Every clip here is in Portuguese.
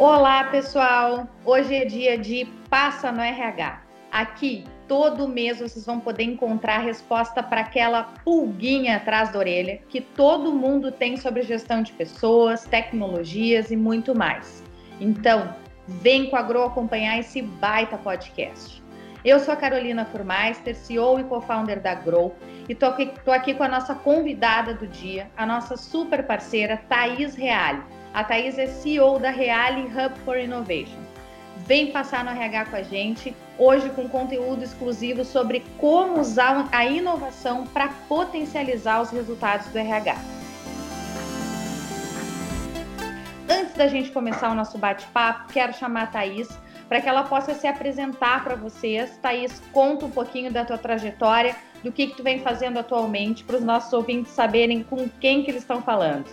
Olá, pessoal! Hoje é dia de Passa no RH. Aqui, todo mês, vocês vão poder encontrar a resposta para aquela pulguinha atrás da orelha que todo mundo tem sobre gestão de pessoas, tecnologias e muito mais. Então, vem com a Grow acompanhar esse baita podcast. Eu sou a Carolina Furmeister, CEO e co-founder da Grow, e tô aqui, aqui com a nossa convidada do dia, a nossa super parceira Thaís Reale a Thais é CEO da Reale Hub for Innovation. Vem passar no RH com a gente, hoje com conteúdo exclusivo sobre como usar a inovação para potencializar os resultados do RH. Antes da gente começar o nosso bate-papo, quero chamar a Thaís para que ela possa se apresentar para vocês. Thaís, conta um pouquinho da tua trajetória, do que, que tu vem fazendo atualmente, para os nossos ouvintes saberem com quem que eles estão falando.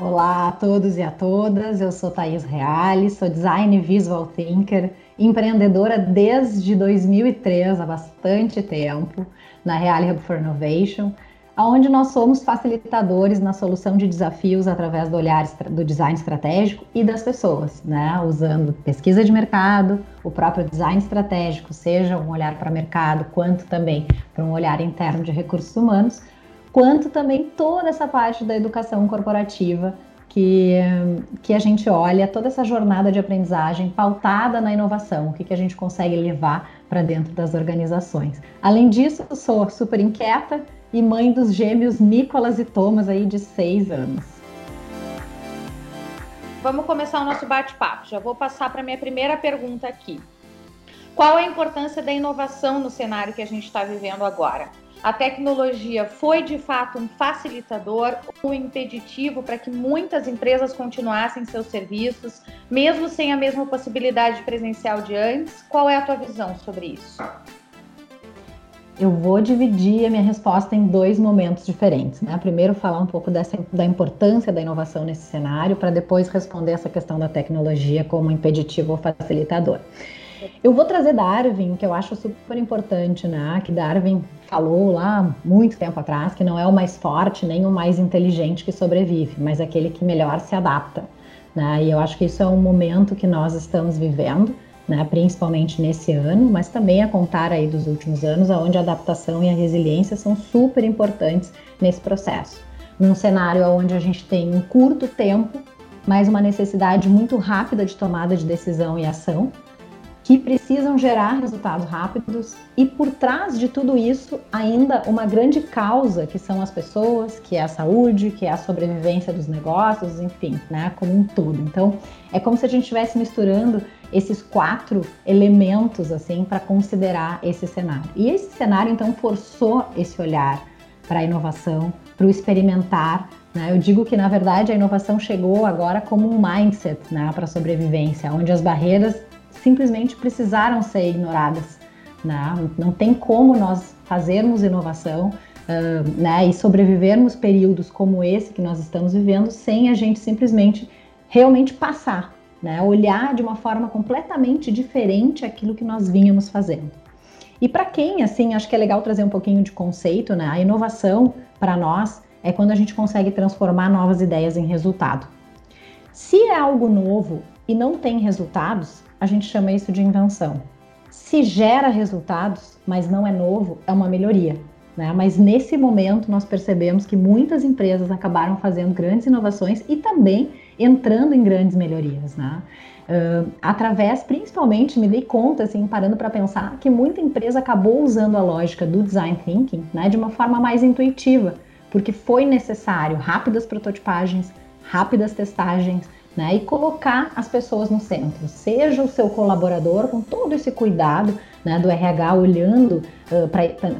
Olá a todos e a todas, eu sou Thaís Reale, sou design visual thinker, empreendedora desde 2003, há bastante tempo, na Reale Hub for Innovation, onde nós somos facilitadores na solução de desafios através do olhar do design estratégico e das pessoas, né? usando pesquisa de mercado, o próprio design estratégico, seja um olhar para mercado, quanto também para um olhar interno de recursos humanos, quanto também toda essa parte da educação corporativa que, que a gente olha, toda essa jornada de aprendizagem pautada na inovação, o que, que a gente consegue levar para dentro das organizações. Além disso, eu sou super inquieta e mãe dos gêmeos Nicolas e Thomas aí de seis anos. Vamos começar o nosso bate-papo. Já vou passar para minha primeira pergunta aqui. Qual a importância da inovação no cenário que a gente está vivendo agora? A tecnologia foi de fato um facilitador ou um impeditivo para que muitas empresas continuassem seus serviços, mesmo sem a mesma possibilidade presencial de antes? Qual é a tua visão sobre isso? Eu vou dividir a minha resposta em dois momentos diferentes. Né? Primeiro, falar um pouco dessa, da importância da inovação nesse cenário, para depois responder essa questão da tecnologia como impeditivo ou facilitador. Eu vou trazer Darwin, que eu acho super importante, né? Que Darwin falou lá muito tempo atrás que não é o mais forte nem o mais inteligente que sobrevive, mas aquele que melhor se adapta. Né? E eu acho que isso é um momento que nós estamos vivendo, né? principalmente nesse ano, mas também a contar aí dos últimos anos, onde a adaptação e a resiliência são super importantes nesse processo. Num cenário onde a gente tem um curto tempo, mas uma necessidade muito rápida de tomada de decisão e ação, que precisam gerar resultados rápidos e por trás de tudo isso ainda uma grande causa que são as pessoas, que é a saúde, que é a sobrevivência dos negócios, enfim, né, como um todo. Então, é como se a gente estivesse misturando esses quatro elementos assim para considerar esse cenário. E esse cenário então forçou esse olhar para a inovação, para o experimentar, né? Eu digo que, na verdade, a inovação chegou agora como um mindset né, para a sobrevivência, onde as barreiras simplesmente precisaram ser ignoradas. Né? Não tem como nós fazermos inovação uh, né, e sobrevivermos períodos como esse que nós estamos vivendo sem a gente simplesmente realmente passar, né? olhar de uma forma completamente diferente aquilo que nós vínhamos fazendo. E para quem, assim, acho que é legal trazer um pouquinho de conceito, né? A inovação para nós é quando a gente consegue transformar novas ideias em resultado. Se é algo novo e não tem resultados, a gente chama isso de invenção. Se gera resultados, mas não é novo, é uma melhoria. Né? Mas nesse momento nós percebemos que muitas empresas acabaram fazendo grandes inovações e também entrando em grandes melhorias. Né? Uh, através, principalmente, me dei conta, assim, parando para pensar, que muita empresa acabou usando a lógica do design thinking né, de uma forma mais intuitiva, porque foi necessário rápidas prototipagens, rápidas testagens, né? E colocar as pessoas no centro. Seja o seu colaborador com todo esse cuidado né, do RH olhando uh,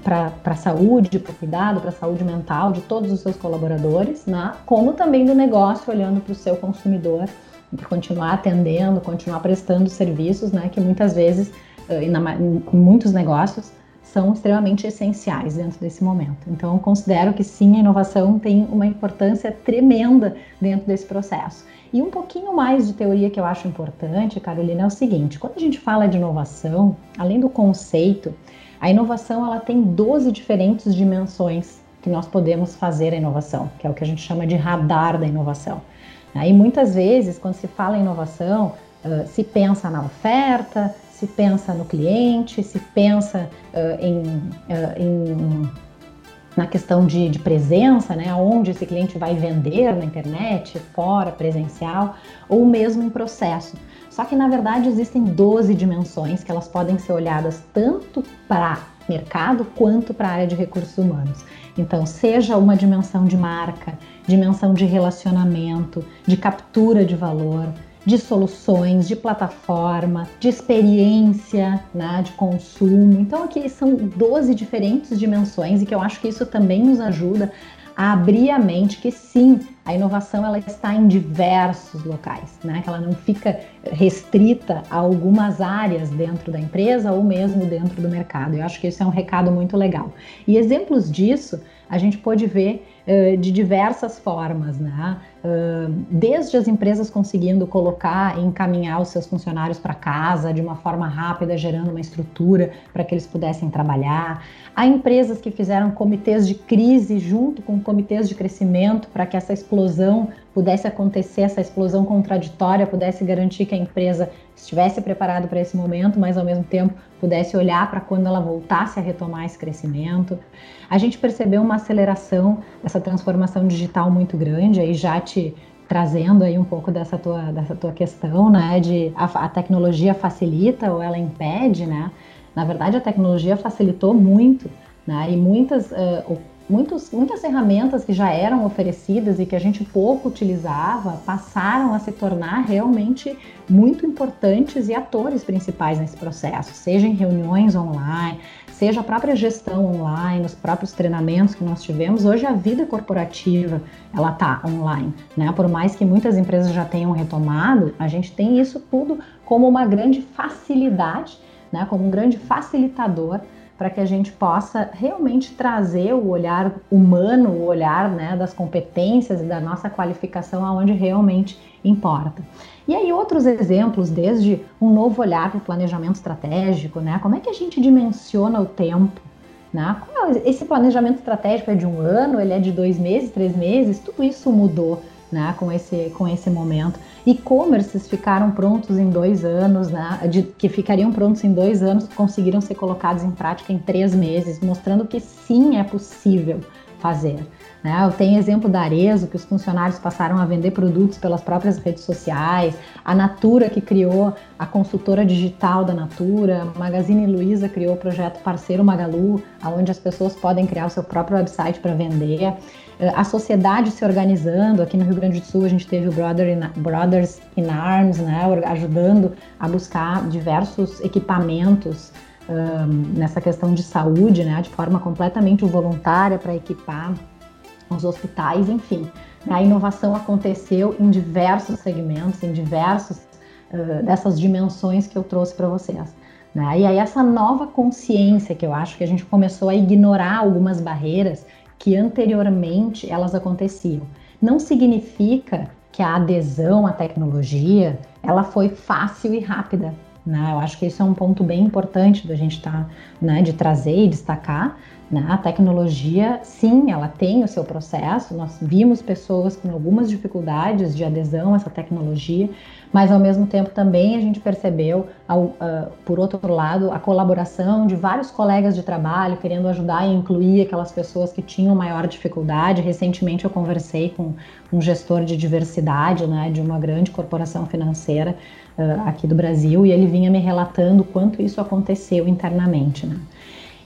para a saúde, para o cuidado, para a saúde mental de todos os seus colaboradores, né? como também do negócio olhando para o seu consumidor, para continuar atendendo, continuar prestando serviços, né, que muitas vezes, uh, em muitos negócios, são extremamente essenciais dentro desse momento. Então, considero que sim, a inovação tem uma importância tremenda dentro desse processo. E um pouquinho mais de teoria que eu acho importante, Carolina, é o seguinte: quando a gente fala de inovação, além do conceito, a inovação ela tem 12 diferentes dimensões que nós podemos fazer a inovação, que é o que a gente chama de radar da inovação. Né? E muitas vezes, quando se fala em inovação, se pensa na oferta, se pensa no cliente, se pensa em, em, na questão de, de, presença, né, onde esse cliente vai vender na internet, fora, presencial, ou mesmo em processo. Só que na verdade existem 12 dimensões que elas podem ser olhadas tanto para mercado quanto para a área de recursos humanos. Então, seja uma dimensão de marca, dimensão de relacionamento, de captura de valor, de soluções, de plataforma, de experiência, né, de consumo. Então, aqui são 12 diferentes dimensões e que eu acho que isso também nos ajuda a abrir a mente que sim, a inovação ela está em diversos locais, né? Que ela não fica restrita a algumas áreas dentro da empresa ou mesmo dentro do mercado. Eu acho que isso é um recado muito legal. E exemplos disso a gente pode ver de diversas formas, né? Desde as empresas conseguindo colocar e encaminhar os seus funcionários para casa de uma forma rápida, gerando uma estrutura para que eles pudessem trabalhar, há empresas que fizeram comitês de crise junto com comitês de crescimento para que essa explosão pudesse acontecer, essa explosão contraditória pudesse garantir que a empresa estivesse preparada para esse momento, mas ao mesmo tempo pudesse olhar para quando ela voltasse a retomar esse crescimento. A gente percebeu uma aceleração dessa transformação digital muito grande, aí já te trazendo aí um pouco dessa tua, dessa tua questão, né, de a, a tecnologia facilita ou ela impede, né? Na verdade, a tecnologia facilitou muito, né? E muitas uh, muitos, muitas ferramentas que já eram oferecidas e que a gente pouco utilizava passaram a se tornar realmente muito importantes e atores principais nesse processo, seja em reuniões online, seja a própria gestão online, os próprios treinamentos que nós tivemos. Hoje a vida corporativa ela está online, né? Por mais que muitas empresas já tenham retomado, a gente tem isso tudo como uma grande facilidade, né? Como um grande facilitador para que a gente possa realmente trazer o olhar humano, o olhar né, das competências e da nossa qualificação aonde realmente importa. E aí outros exemplos, desde um novo olhar para o planejamento estratégico, né? Como é que a gente dimensiona o tempo? Né? Esse planejamento estratégico é de um ano, ele é de dois meses, três meses, tudo isso mudou né, com, esse, com esse momento. E-commerces ficaram prontos em dois anos, né, de, que ficariam prontos em dois anos, conseguiram ser colocados em prática em três meses, mostrando que sim é possível fazer. Né? Eu tenho exemplo da Arezo, que os funcionários passaram a vender produtos pelas próprias redes sociais, a Natura, que criou a consultora digital da Natura, Magazine Luiza criou o projeto Parceiro Magalu, onde as pessoas podem criar o seu próprio website para vender. A sociedade se organizando. Aqui no Rio Grande do Sul a gente teve o Brother in, Brothers in Arms, né, ajudando a buscar diversos equipamentos um, nessa questão de saúde, né, de forma completamente voluntária para equipar os hospitais, enfim. A inovação aconteceu em diversos segmentos, em diversos uh, dessas dimensões que eu trouxe para vocês. Né? E aí essa nova consciência que eu acho que a gente começou a ignorar algumas barreiras que anteriormente elas aconteciam. Não significa que a adesão à tecnologia ela foi fácil e rápida. Né? Eu acho que isso é um ponto bem importante da gente tá, né, de trazer e destacar. Né? A tecnologia, sim, ela tem o seu processo. Nós vimos pessoas com algumas dificuldades de adesão a essa tecnologia, mas ao mesmo tempo também a gente percebeu, ao, uh, por outro lado, a colaboração de vários colegas de trabalho querendo ajudar e incluir aquelas pessoas que tinham maior dificuldade. Recentemente eu conversei com um gestor de diversidade, né, de uma grande corporação financeira uh, aqui do Brasil, e ele vinha me relatando quanto isso aconteceu internamente, né.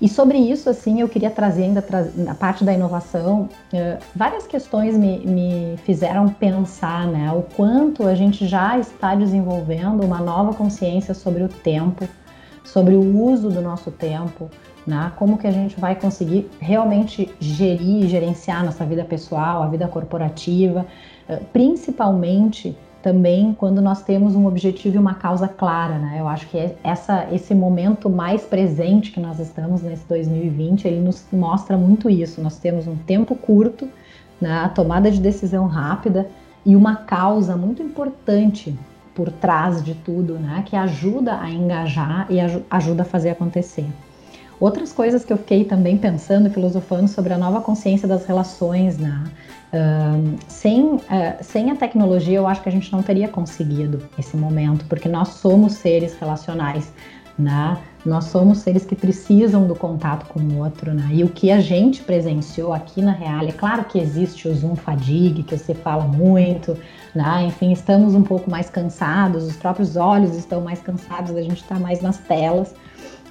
E sobre isso, assim, eu queria trazer ainda a parte da inovação. Uh, várias questões me, me, fizeram pensar, né, o quanto a gente já está desenvolvendo uma nova consciência sobre o tempo, sobre o uso do nosso tempo, né, como que a gente vai conseguir realmente gerir, gerenciar nossa vida pessoal, a vida corporativa, uh, principalmente também quando nós temos um objetivo e uma causa clara, né? Eu acho que é essa, esse momento mais presente que nós estamos nesse 2020, ele nos mostra muito isso. Nós temos um tempo curto, né? a tomada de decisão rápida e uma causa muito importante por trás de tudo, né? Que ajuda a engajar e ajuda a fazer acontecer. Outras coisas que eu fiquei também pensando, filosofando sobre a nova consciência das relações, né? Uh, sem, uh, sem a tecnologia, eu acho que a gente não teria conseguido esse momento, porque nós somos seres relacionais, né? Nós somos seres que precisam do contato com o outro, né? E o que a gente presenciou aqui na Real, é claro que existe o Zoom fadigue, que você fala muito, né? Enfim, estamos um pouco mais cansados, os próprios olhos estão mais cansados, a gente está mais nas telas,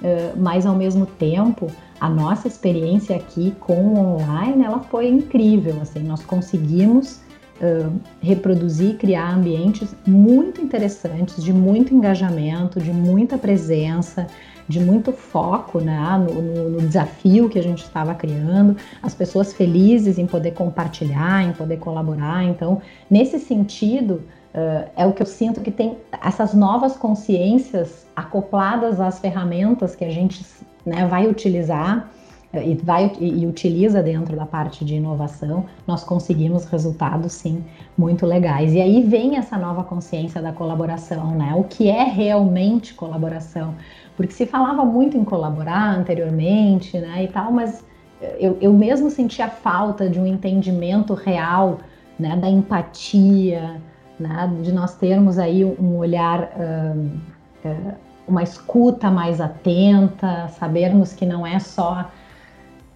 uh, mas ao mesmo tempo a nossa experiência aqui com o online, ela foi incrível, assim, nós conseguimos uh, reproduzir, criar ambientes muito interessantes, de muito engajamento, de muita presença, de muito foco né, no, no, no, desafio que a gente estava criando, as pessoas felizes em poder compartilhar, em poder colaborar. Então, nesse sentido, uh, é o que eu sinto que tem essas novas consciências acopladas às ferramentas que a gente né, vai utilizar eh, e, vai, e, utiliza dentro da parte de inovação, nós conseguimos resultados sim muito legais. E aí vem essa nova consciência da colaboração, né? O que é realmente colaboração? Porque se falava muito em colaborar anteriormente, né, e tal, mas eu, eu mesmo sentia falta de um entendimento real, né, da empatia, né, de nós termos aí um olhar uh, uh, uma escuta mais atenta, sabermos que não é só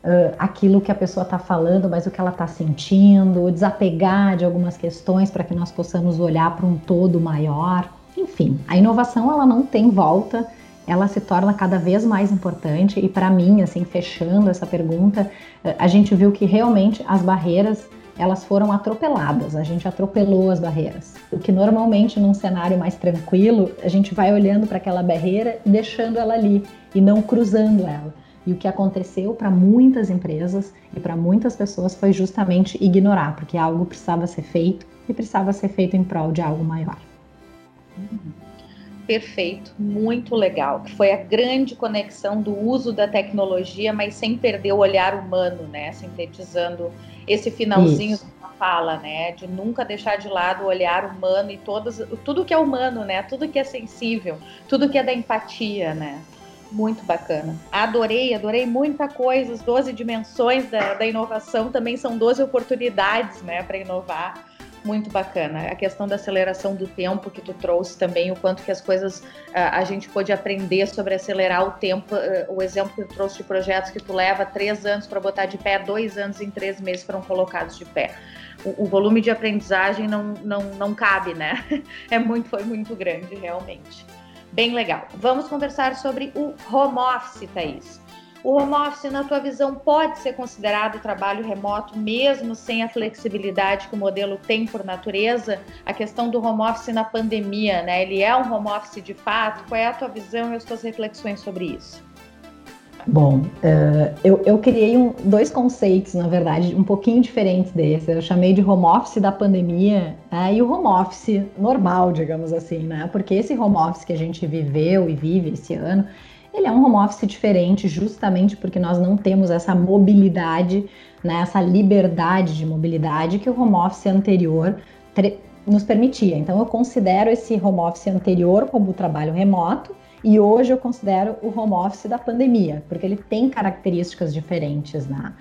uh, aquilo que a pessoa está falando, mas o que ela está sentindo, desapegar de algumas questões para que nós possamos olhar para um todo maior. Enfim, a inovação ela não tem volta, ela se torna cada vez mais importante e para mim, assim, fechando essa pergunta, a gente viu que realmente as barreiras elas foram atropeladas, a gente atropelou as barreiras. O que normalmente num cenário mais tranquilo, a gente vai olhando para aquela barreira e deixando ela ali e não cruzando ela. E o que aconteceu para muitas empresas e para muitas pessoas foi justamente ignorar, porque algo precisava ser feito e precisava ser feito em prol de algo maior. Perfeito, muito legal. Foi a grande conexão do uso da tecnologia, mas sem perder o olhar humano, né? Sintetizando esse finalzinho Isso. da fala, né? De nunca deixar de lado o olhar humano e todos, tudo que é humano, né? Tudo que é sensível, tudo que é da empatia, né? Muito bacana. Adorei, adorei muita coisa. As 12 dimensões da, da inovação também são 12 oportunidades, né, para inovar muito bacana. A questão da aceleração do tempo que tu trouxe também, o quanto que as coisas a gente pôde aprender sobre acelerar o tempo. O exemplo que tu trouxe de projetos que tu leva três anos para botar de pé, dois anos em três meses foram colocados de pé. O, o, volume de aprendizagem não, não, não cabe, né? É muito, foi muito grande, realmente. Bem legal. Vamos conversar sobre o home office, Thaís. O home office, na tua visão, pode ser considerado trabalho remoto, mesmo sem a flexibilidade que o modelo tem por natureza? A questão do home office na pandemia, né? Ele é um home office de fato? Qual é a tua visão e as tuas reflexões sobre isso? Bom, uh, eu, eu, criei um, dois conceitos, na verdade, um pouquinho diferentes desses. Eu chamei de home office da pandemia né, e o home office normal, digamos assim, né? Porque esse home office que a gente viveu e vive esse ano, ele é um home office diferente, justamente porque nós não temos essa mobilidade, né, essa liberdade de mobilidade que o home office anterior nos permitia. Então, eu considero esse home office anterior como o trabalho remoto e hoje eu considero o home office da pandemia, porque ele tem características diferentes, né?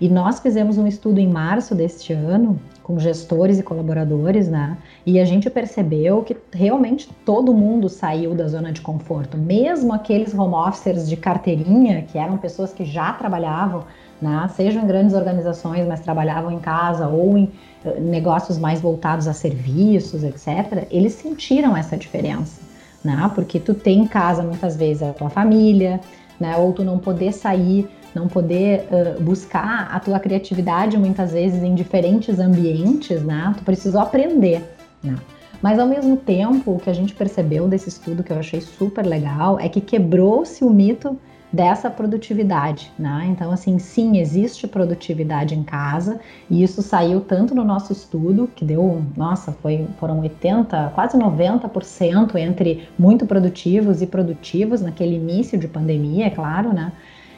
E nós fizemos um estudo em março deste ano com gestores e colaboradores, né? E a gente percebeu que realmente todo mundo saiu da zona de conforto, mesmo aqueles home officers de carteirinha, que eram pessoas que já trabalhavam, né? Sejam em grandes organizações, mas trabalhavam em casa ou em eh, negócios mais voltados a serviços, etc. Eles sentiram essa diferença né? Porque tu tem em casa muitas vezes a tua família, né? Ou tu não poder sair, não poder uh, buscar a tua criatividade muitas vezes em diferentes ambientes, né? Tu precisou aprender, né? Mas ao mesmo tempo, o que a gente percebeu desse estudo que eu achei super legal é que quebrou-se o mito dessa produtividade, né? Então, assim, sim, existe produtividade em casa, e isso saiu tanto no nosso estudo, que deu, nossa, foi, foram 80, quase 90% entre muito produtivos e produtivos naquele início de pandemia, é claro, né?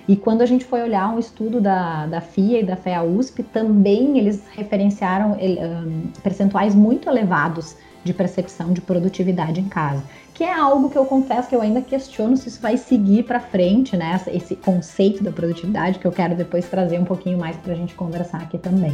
E quando a gente foi olhar um estudo da, da FIA e da FEA USP, também eles referenciaram um, percentuais muito elevados de percepção de produtividade em casa que é algo que eu confesso que eu ainda questiono se isso vai seguir para frente, né? Esse conceito da produtividade que eu quero depois trazer um pouquinho mais para a gente conversar aqui também.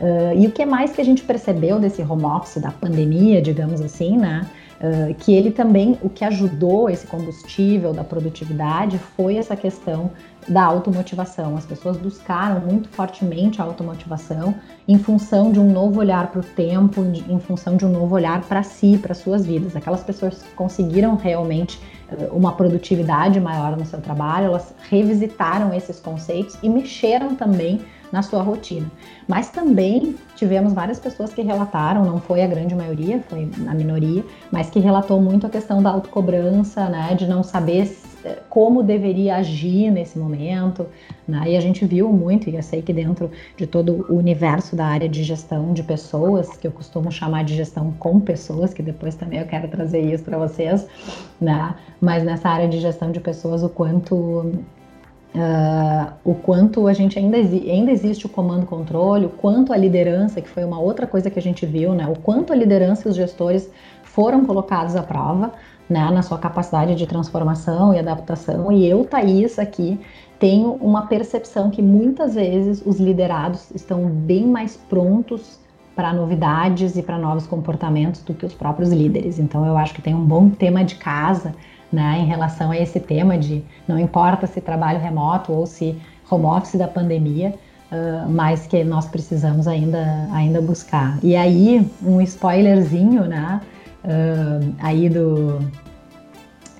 Uh, e o que mais que a gente percebeu desse home office, da pandemia, digamos assim, né? Uh, que ele também, o que ajudou esse combustível da produtividade foi essa questão da automotivação. As pessoas buscaram muito fortemente a automotivação em função de um novo olhar para o tempo, em função de um novo olhar para si, para suas vidas. Aquelas pessoas que conseguiram realmente eh, uma produtividade maior no seu trabalho, elas revisitaram esses conceitos e mexeram também na sua rotina. Mas também tivemos várias pessoas que relataram, não foi a grande maioria, foi a minoria, mas que relatou muito a questão da autocobrança, né, de não saber como deveria agir nesse momento, né? E a gente viu muito, e eu sei que dentro de todo o universo da área de gestão de pessoas, que eu costumo chamar de gestão com pessoas, que depois também eu quero trazer isso para vocês, né? Mas nessa área de gestão de pessoas, o quanto Uh, o quanto a gente ainda, ainda existe o comando-controle, o quanto a liderança, que foi uma outra coisa que a gente viu, né? O quanto a liderança e os gestores foram colocados à prova, né, na sua capacidade de transformação e adaptação. E eu, Thaís, aqui, tenho uma percepção que muitas vezes os liderados estão bem mais prontos para novidades e para novos comportamentos do que os próprios líderes. Então, eu acho que tem um bom tema de casa né, em relação a esse tema de não importa se trabalho remoto ou se home office da pandemia, uh, mas que nós precisamos ainda, ainda buscar. E aí, um spoilerzinho, né? Uh, aí do,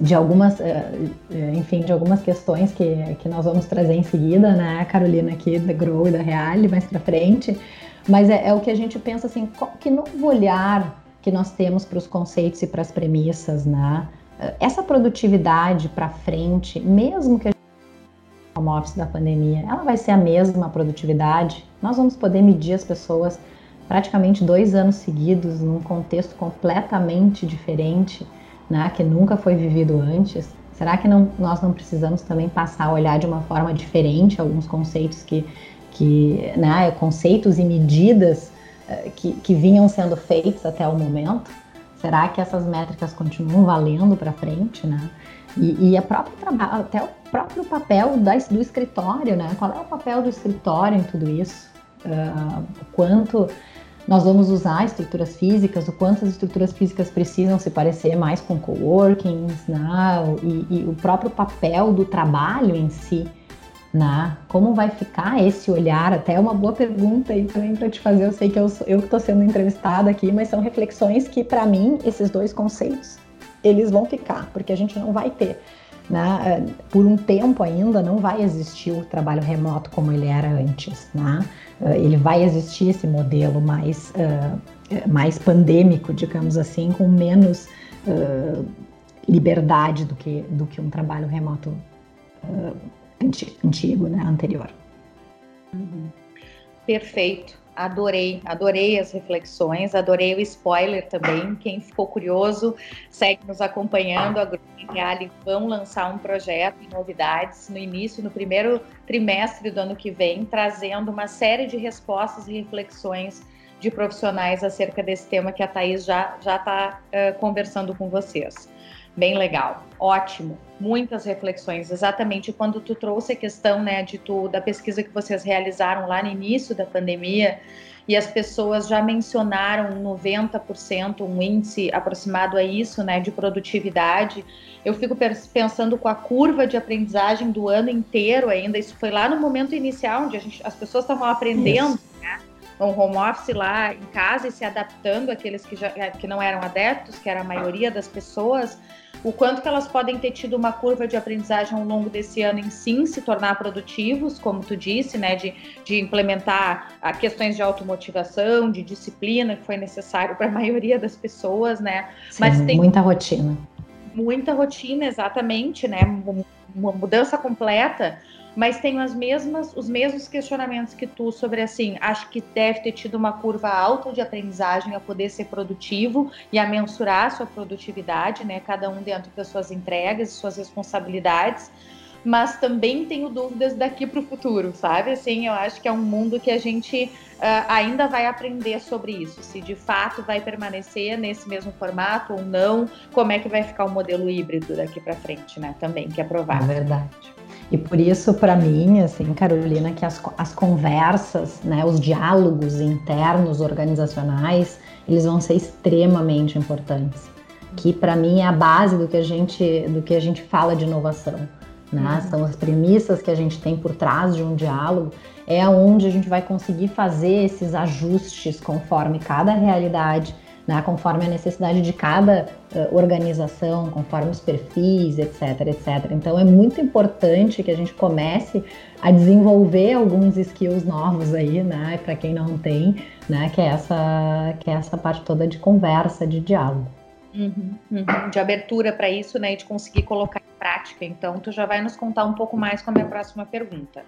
de algumas, eh, eh, enfim, de algumas questões que, que nós vamos trazer em seguida, né, Carolina, aqui da Grow e da Reale, mais para frente, mas é, é, o que a gente pensa assim, que novo olhar que nós temos para os conceitos e para as premissas, né? Essa produtividade para frente, mesmo que a home office da pandemia, ela vai ser a mesma produtividade. Nós vamos poder medir as pessoas praticamente dois anos seguidos num contexto completamente diferente né, que nunca foi vivido antes? Será que não, nós não precisamos também passar a olhar de uma forma diferente alguns conceitos que, que né, conceitos e medidas uh, que, que vinham sendo feitos até o momento? Será que essas métricas continuam valendo para frente, né? E, e a própria até o próprio papel da, do escritório, né? Qual é o papel do escritório em tudo isso? Uh, o quanto nós vamos usar estruturas físicas, o quanto as estruturas físicas precisam se parecer mais com coworkings, né? e, e o próprio papel do trabalho em si. Como vai ficar esse olhar? Até uma boa pergunta aí também para te fazer. Eu sei que eu estou sendo entrevistada aqui, mas são reflexões que, para mim, esses dois conceitos, eles vão ficar, porque a gente não vai ter né? Por um tempo ainda não vai existir o trabalho remoto como ele era antes. Né? Eh, ele vai existir esse modelo mais, uh, mais pandêmico, digamos assim, com menos uh, liberdade do que, do que um trabalho remoto uh, antigo, né? anterior. Uhum. Perfeito. Adorei, adorei as reflexões, adorei o spoiler também. Quem ficou curioso, segue nos acompanhando. A Grupo Reale vão lançar um projeto e novidades no início, no primeiro trimestre do ano que vem, trazendo uma série de respostas e reflexões de profissionais acerca desse tema que a Thaís já está uh, conversando com vocês. Bem legal, ótimo, muitas reflexões. Exatamente quando tu trouxe a questão, né, de tu da pesquisa que vocês realizaram lá no início da pandemia e as pessoas já mencionaram 90%, um índice aproximado a isso, né, de produtividade. Eu fico pensando com a curva de aprendizagem do ano inteiro ainda. Isso foi lá no momento inicial onde gente, as pessoas estavam aprendendo, isso. né? Um home office lá em casa e se adaptando àqueles que, já, que não eram adeptos, que era a maioria das pessoas o quanto que elas podem ter tido uma curva de aprendizagem ao longo desse ano em sim se tornar produtivos, como tu disse, né, de, de implementar a questões de automotivação, de disciplina que foi necessário para a maioria das pessoas, né? Sim, Mas tem muita rotina. Muita rotina, exatamente, né? Uma mudança completa mas tenho as mesmas, os mesmos questionamentos que tu sobre assim, acho que deve ter tido uma curva alta de aprendizagem a poder ser produtivo e a mensurar a sua produtividade, né? Cada um dentro das suas entregas e suas responsabilidades. Mas também tenho dúvidas daqui para o futuro, sabe? Assim, eu acho que é um mundo que a gente uh, ainda vai aprender sobre isso. Se de fato vai permanecer nesse mesmo formato ou não, como é que vai ficar o modelo híbrido daqui para frente, né? Também, que é provável. É verdade. E por isso, para mim, assim, Carolina, que as, as conversas, né, os diálogos internos organizacionais, eles vão ser extremamente importantes. Que para mim é a base do que a gente, do que a gente fala de inovação. Né? Uhum. São as premissas que a gente tem por trás de um diálogo, é onde a gente vai conseguir fazer esses ajustes conforme cada realidade né, conforme a necessidade de cada uh, organização, conforme os perfis, etc, etc. Então é muito importante que a gente comece a desenvolver alguns skills novos aí, né, para quem não tem, né, que é essa que é essa parte toda de conversa, de diálogo. Uhum, uhum, de abertura para isso, né, e de conseguir colocar em prática. Então, tu já vai nos contar um pouco mais com a minha próxima pergunta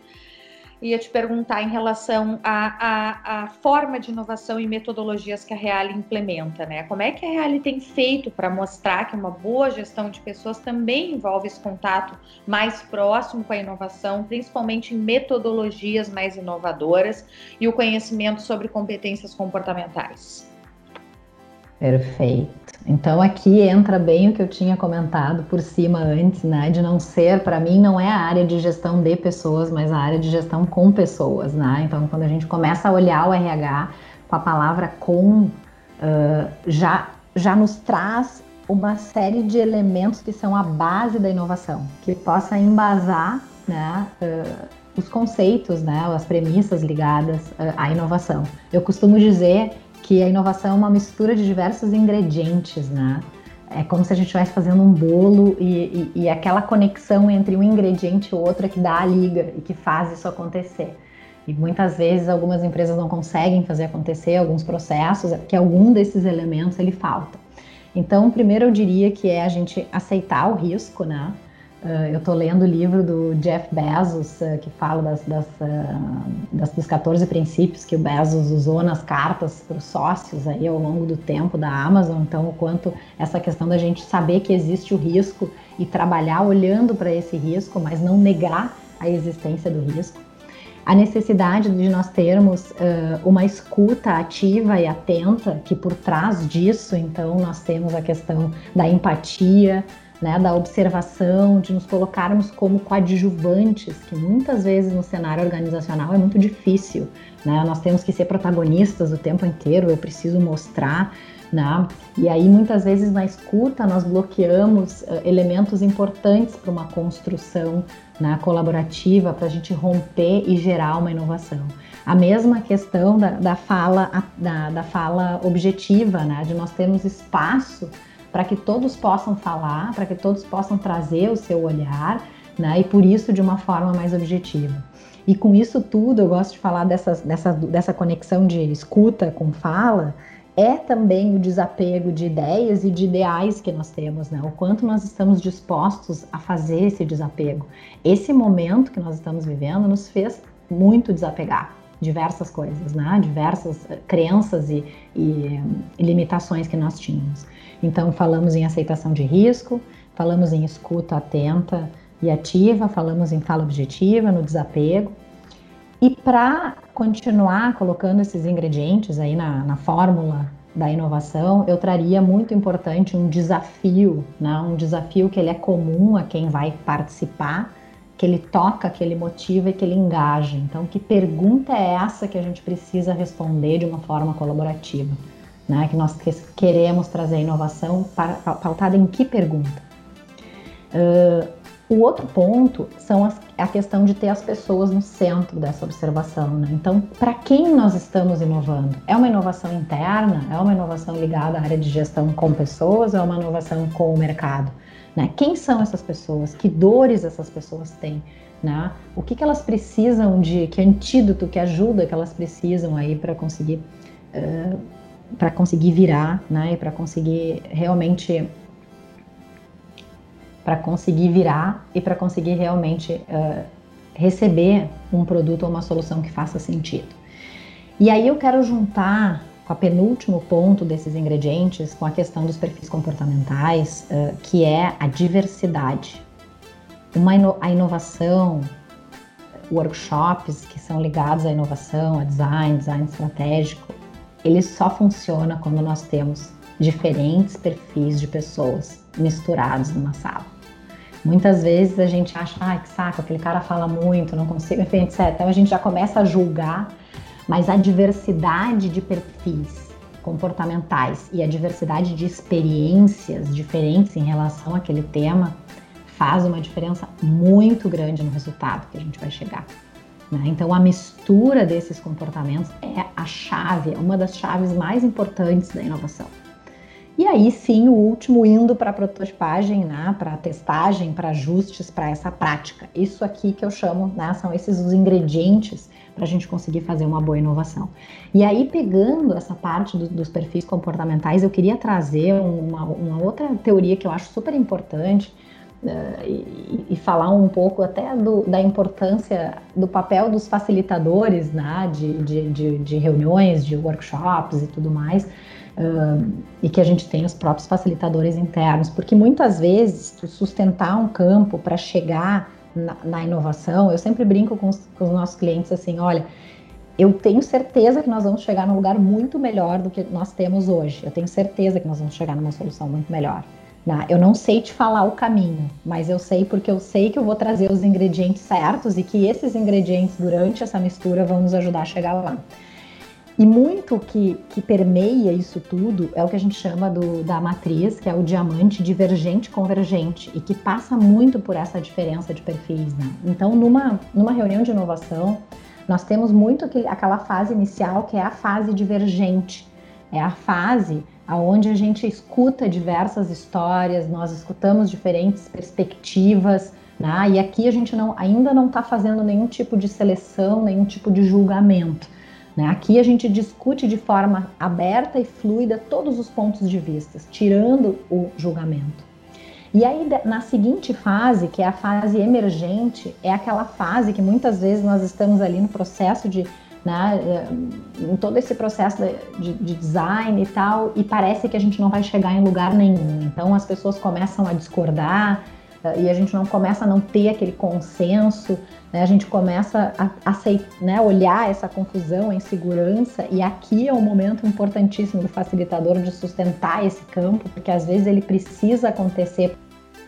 ia te perguntar em relação à, à, forma de inovação e metodologias que a Real implementa, né? Como é que a Real tem feito para mostrar que uma boa gestão de pessoas também envolve esse contato mais próximo com a inovação, principalmente em metodologias mais inovadoras e o conhecimento sobre competências comportamentais? Perfeito. Então aqui entra bem o que eu tinha comentado por cima antes, né? De não ser, para mim, não é a área de gestão de pessoas, mas a área de gestão com pessoas, né? Então quando a gente começa a olhar o RH com a palavra com, uh, já, já nos traz uma série de elementos que são a base da inovação, que possa embasar, né? Uh, os conceitos, né, as premissas ligadas à inovação. Eu costumo dizer que a inovação é uma mistura de diversos ingredientes, né? É como se a gente estivesse fazendo um bolo e, e, e, aquela conexão entre um ingrediente e outro é que dá a liga e que faz isso acontecer. E muitas vezes algumas empresas não conseguem fazer acontecer alguns processos, é porque algum desses elementos ele falta. Então, primeiro eu diria que é a gente aceitar o risco, né? Uh, eu estou lendo o livro do Jeff Bezos, uh, que fala das, das, uh, das, dos 14 princípios que o Bezos usou nas cartas para os sócios aí ao longo do tempo da Amazon. Então, o quanto essa questão da gente saber que existe o risco e trabalhar olhando para esse risco, mas não negar a existência do risco. A necessidade de nós termos uma escuta ativa e atenta, que por trás disso, então, nós temos a questão da empatia, né, da observação, de nos colocarmos como coadjuvantes, que muitas vezes no cenário organizacional é muito difícil. Né? Nós temos que ser protagonistas o tempo inteiro, eu preciso mostrar. Né? E aí, muitas vezes, na escuta, nós bloqueamos uh, elementos importantes para uma construção né, colaborativa, para a gente romper e gerar uma inovação. A mesma questão da, da fala, da, da fala objetiva, né, de nós termos espaço para que todos possam falar, para que todos possam trazer o seu olhar, né? E por isso de uma forma mais objetiva. E com isso tudo, eu gosto de falar dessas, dessa, dessa conexão de escuta com fala, é também o desapego de ideias e de ideais que nós temos, né? O quanto nós estamos dispostos a fazer esse desapego. Esse momento que nós estamos vivendo nos fez muito desapegar diversas coisas, né? Diversas eh, crenças e, e, e limitações que nós tínhamos. Então, falamos em aceitação de risco, falamos em escuta atenta e ativa, falamos em fala objetiva, no desapego. E para continuar colocando esses ingredientes aí na, na fórmula da inovação, eu traria muito importante um desafio, né? um desafio que ele é comum a quem vai participar, que ele toca, que ele motiva e que ele engaja. Então, que pergunta é essa que a gente precisa responder de uma forma colaborativa? Né, que nós queremos trazer inovação pautada em que pergunta. Uh, o outro ponto são as, a questão de ter as pessoas no centro dessa observação. Né? Então, para quem nós estamos inovando? É uma inovação interna? É uma inovação ligada à área de gestão com pessoas? É uma inovação com o mercado? Né? Quem são essas pessoas? Que dores essas pessoas têm? Né? O que, que elas precisam de, que antídoto, que ajuda que elas precisam aí para conseguir uh, para conseguir virar, né? E para conseguir realmente para conseguir virar e para conseguir realmente uh, receber um produto ou uma solução que faça sentido. E aí eu quero juntar com a penúltimo ponto desses ingredientes com a questão dos perfis comportamentais, uh, que é a diversidade. Uma ino a inovação, workshops que são ligados à inovação, a design, design estratégico, ele só funciona quando nós temos diferentes perfis de pessoas misturados numa sala. Muitas vezes a gente acha, ai, que saco, aquele cara fala muito, não consigo, enfim, etc. Então a gente já começa a julgar, mas a diversidade de perfis comportamentais e a diversidade de experiências diferentes em relação àquele tema faz uma diferença muito grande no resultado que a gente vai chegar. Né? Então, a mistura desses comportamentos é a chave, é uma das chaves mais importantes da inovação. E aí sim, o último indo para a prototipagem, né, para testagem, para ajustes, para essa prática. Isso aqui que eu chamo, né, são esses os ingredientes para a gente conseguir fazer uma boa inovação. E aí, pegando essa parte do, dos perfis comportamentais, eu queria trazer uma, uma outra teoria que eu acho super importante, Uh, e, e, falar um pouco até do, da importância do papel dos facilitadores né, de, de, de, de reuniões, de workshops e tudo mais, uh, e que a gente tem os próprios facilitadores internos, porque muitas vezes sustentar um campo para chegar na, na, inovação, eu sempre brinco com os, com os nossos clientes assim, olha, eu tenho certeza que nós vamos chegar num lugar muito melhor do que nós temos hoje. Eu tenho certeza que nós vamos chegar numa solução muito melhor. Né? Eu não sei te falar o caminho, mas eu sei porque eu sei que eu vou trazer os ingredientes certos e que esses ingredientes, durante essa mistura, vão nos ajudar a chegar lá. E muito que, que permeia isso tudo é o que a gente chama do, da matriz, que é o diamante divergente convergente, e que passa muito por essa diferença de perfis. Né? Então, numa, numa reunião de inovação, nós temos muito aquela fase inicial que é a fase divergente. É a fase aonde a gente escuta diversas histórias, nós escutamos diferentes perspectivas, né? e aqui a gente não, ainda não está fazendo nenhum tipo de seleção, nenhum tipo de julgamento. Né? Aqui a gente discute de forma aberta e fluida todos os pontos de vista, tirando o julgamento. E aí, na seguinte fase, que é a fase emergente, é aquela fase que muitas vezes nós estamos ali no processo de né, eh, em todo esse processo de, de, design e tal, e parece que a gente não vai chegar em lugar nenhum. Então as pessoas começam a discordar uh, e a gente não começa a não ter aquele consenso, né, a gente começa a, aceitar, né, olhar essa confusão, a insegurança, e aqui é um momento importantíssimo do facilitador de sustentar esse campo, porque às vezes ele precisa acontecer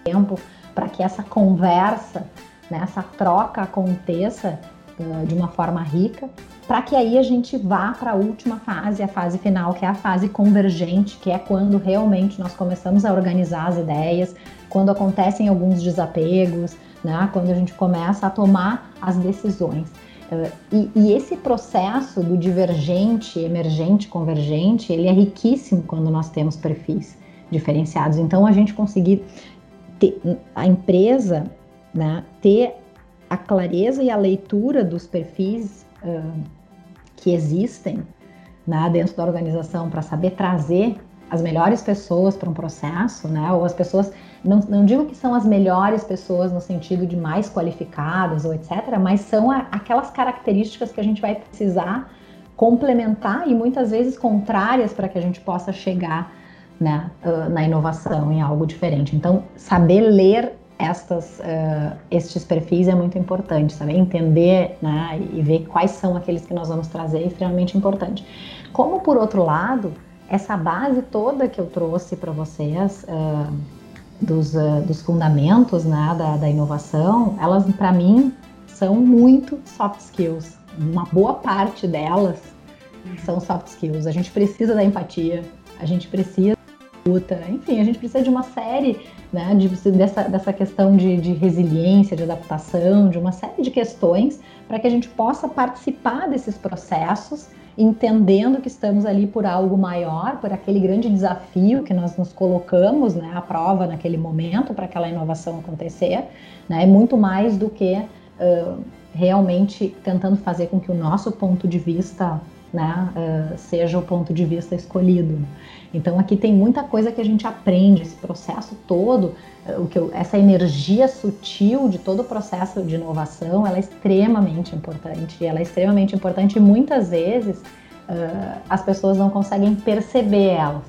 tempo para que essa conversa, né, essa troca aconteça uh, de uma forma rica para que aí a gente vá para a última fase, a fase final, que é a fase convergente, que é quando realmente nós começamos a organizar as ideias, quando acontecem alguns desapegos, né? quando a gente começa a tomar as decisões. Eh, e, e, esse processo do divergente, emergente, convergente, ele é riquíssimo quando nós temos perfis diferenciados. Então, a gente conseguir ter, a empresa né, ter a clareza e a leitura dos perfis que existem né, dentro da organização para saber trazer as melhores pessoas para um processo, né? Ou as pessoas, não, não digo que são as melhores pessoas no sentido de mais qualificadas ou etc., mas são a, aquelas características que a gente vai precisar complementar e muitas vezes contrárias para que a gente possa chegar né, na inovação, em algo diferente. Então, saber ler estas, uh, estes perfis é muito importante, saber entender né, e ver quais são aqueles que nós vamos trazer é extremamente importante. Como, por outro lado, essa base toda que eu trouxe para vocês, uh, dos, uh, dos fundamentos né, da, da inovação, elas, para mim, são muito soft skills. Uma boa parte delas são soft skills. A gente precisa da empatia, a gente precisa luta, enfim, a gente precisa de uma série né, de, dessa, dessa questão de, de resiliência, de adaptação, de uma série de questões para que a gente possa participar desses processos, entendendo que estamos ali por algo maior, por aquele grande desafio que nós nos colocamos né, à prova naquele momento para aquela inovação acontecer, né, é muito mais do que uh, realmente tentando fazer com que o nosso ponto de vista né, uh, seja o ponto de vista escolhido. Então aqui tem muita coisa que a gente aprende, esse processo todo, uh, o que eu, essa energia sutil de todo o processo de inovação, ela é extremamente importante. Ela é extremamente importante e muitas vezes uh, as pessoas não conseguem perceber elas.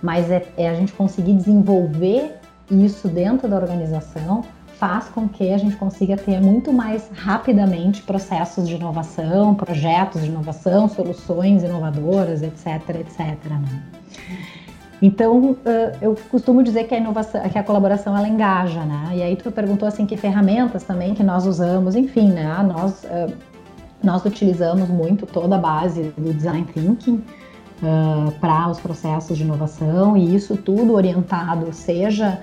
Mas é, é a gente conseguir desenvolver isso dentro da organização faz com que a gente consiga ter muito mais rapidamente processos de inovação, projetos de inovação, soluções inovadoras, etc, etc. Né? Então, eu costumo dizer que a inovação, que a colaboração ela engaja, né? E aí tu perguntou assim que ferramentas também que nós usamos, enfim, né? Nós nós utilizamos muito toda a base do design thinking para os processos de inovação e isso tudo orientado seja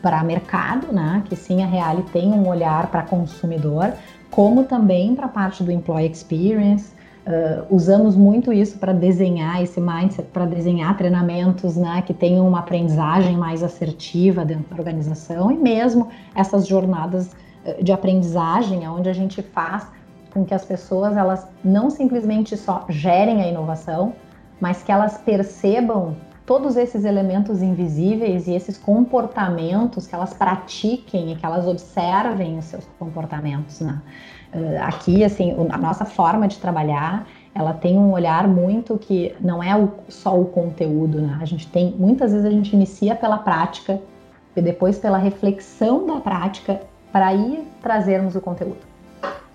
para mercado, né? Que sim a Reale tem um olhar para consumidor, como também para a parte do employee experience Uh, usamos muito isso para desenhar esse mindset, para desenhar treinamentos né, que tenham uma aprendizagem mais assertiva dentro da organização e mesmo essas jornadas de aprendizagem, onde a gente faz com que as pessoas elas não simplesmente só gerem a inovação, mas que elas percebam todos esses elementos invisíveis e esses comportamentos que elas pratiquem e que elas observem os seus comportamentos, né? Eh, aqui, assim, a nossa forma de trabalhar, ela tem um olhar muito que não é só o conteúdo, né? A gente tem, muitas vezes a gente inicia pela prática e depois pela reflexão da prática para aí trazermos o conteúdo.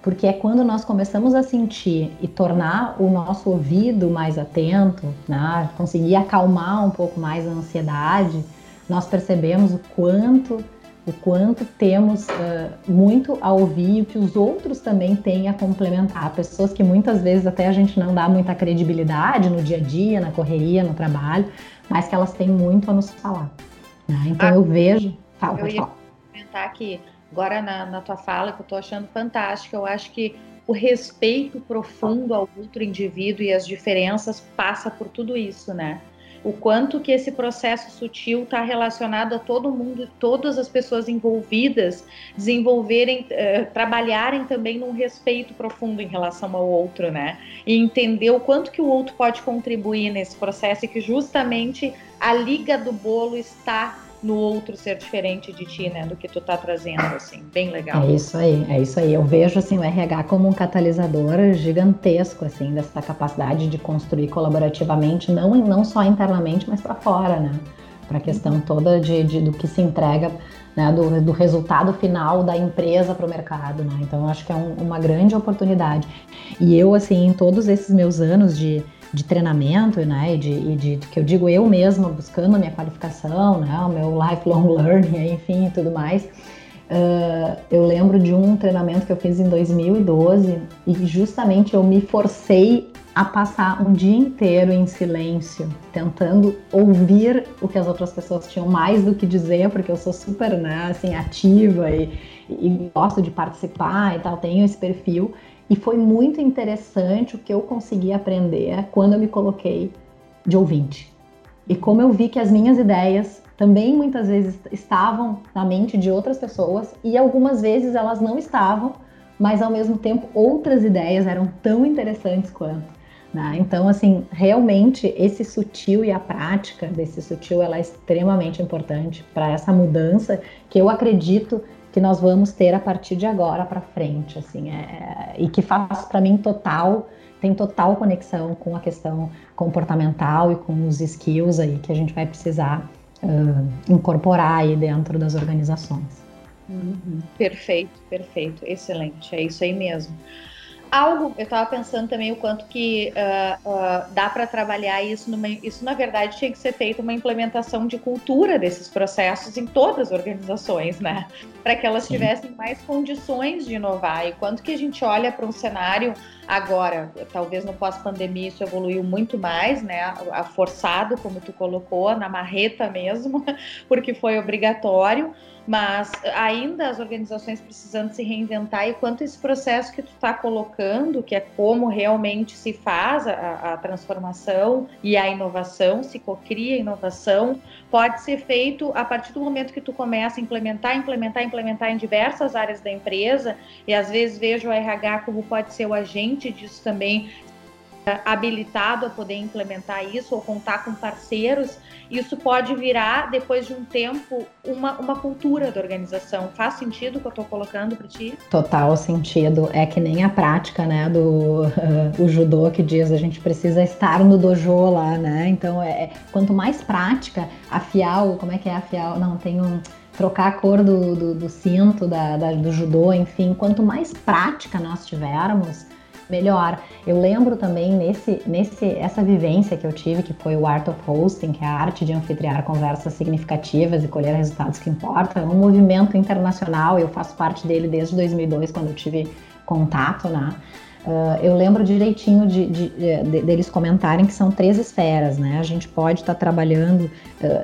Porque é quando nós começamos a sentir e tornar o nosso ouvido mais atento, né? conseguir acalmar um pouco mais a ansiedade, nós percebemos o quanto o quanto temos uh, muito a ouvir e o que os outros também têm a complementar. Pessoas que muitas vezes até a gente não dá muita credibilidade no dia a dia, na correria, no trabalho, mas que elas têm muito a nos falar. Né? Então ah, eu vejo. Fala, eu ia falar. comentar que agora na, na tua fala, que eu estou achando fantástica, eu acho que o respeito profundo ao outro indivíduo e as diferenças passa por tudo isso, né? o quanto que esse processo sutil está relacionado a todo mundo, todas as pessoas envolvidas desenvolverem, uh, trabalharem também num respeito profundo em relação ao outro, né? E entender o quanto que o outro pode contribuir nesse processo e que justamente a liga do bolo está no outro ser diferente de ti, né? Do que tu tá trazendo, assim, bem legal. É isso aí, é isso aí. Eu vejo, assim, o RH como um catalisador gigantesco, assim, dessa capacidade de construir colaborativamente, não, não só internamente, mas para fora, né? Para a questão toda de, de, do que se entrega, né? Do, do resultado final da empresa para o mercado, né? Então, acho que é um, uma grande oportunidade. E eu, assim, em todos esses meus anos de de treinamento, né, e de, e de, que eu digo eu mesma buscando a minha qualificação, né, o meu lifelong learning, enfim, e tudo mais. Uh, eu lembro de um treinamento que eu fiz em 2012 e justamente eu me forcei a passar um dia inteiro em silêncio, tentando ouvir o que as outras pessoas tinham mais do que dizer, porque eu sou super, né, assim, ativa e, e gosto de participar e tal, tenho esse perfil. E foi muito interessante o que eu consegui aprender quando eu me coloquei de ouvinte. E como eu vi que as minhas ideias também muitas vezes estavam na mente de outras pessoas e algumas vezes elas não estavam, mas ao mesmo tempo outras ideias eram tão interessantes quanto. Né? Então, assim, realmente esse sutil e a prática desse sutil ela é extremamente importante para essa mudança que eu acredito que nós vamos ter a partir de agora para frente, assim, é, e que faz para mim total, tem total conexão com a questão comportamental e com os skills aí que a gente vai precisar uh, incorporar aí dentro das organizações. Uhum. Perfeito, perfeito, excelente, é isso aí mesmo algo, eu estava pensando também o quanto que uh, uh, dá para trabalhar isso, numa, isso na verdade tinha que ser feito uma implementação de cultura desses processos em todas as organizações, né? Para que elas Sim. tivessem mais condições de inovar. E quanto que a gente olha para um cenário agora, talvez no pós-pandemia isso evoluiu muito mais, né? A forçado, como tu colocou, na marreta mesmo, porque foi obrigatório mas ainda as organizações precisando se reinventar e quanto esse processo que tu está colocando, que é como realmente se faz a, a transformação e a inovação, se cocria a inovação, pode ser feito a partir do momento que tu começa a implementar, implementar, implementar em diversas áreas da empresa, e às vezes vejo o RH como pode ser o agente disso também, habilitado a poder implementar isso ou contar com parceiros, isso pode virar, depois de um tempo, uma, uma cultura da organização. Faz sentido o que eu estou colocando para ti? Total sentido. É que nem a prática, né, do uh, o judô que diz a gente precisa estar no dojo lá, né? Então, é, é quanto mais prática, afiar o, como é que é afiar? Não, tem um trocar a cor do, do, do cinto da, da, do judô, enfim, quanto mais prática nós tivermos, melhor. Eu lembro também nesse, nesse essa vivência que eu tive, que foi o Art of Hosting, que é a arte de anfitriar conversas significativas e colher resultados que importam. É um movimento internacional, eu faço parte dele desde 2002, quando eu tive contato, né? Uh, eu lembro direitinho de, de, de, deles comentarem que são três esferas, né? A gente pode estar tá trabalhando uh,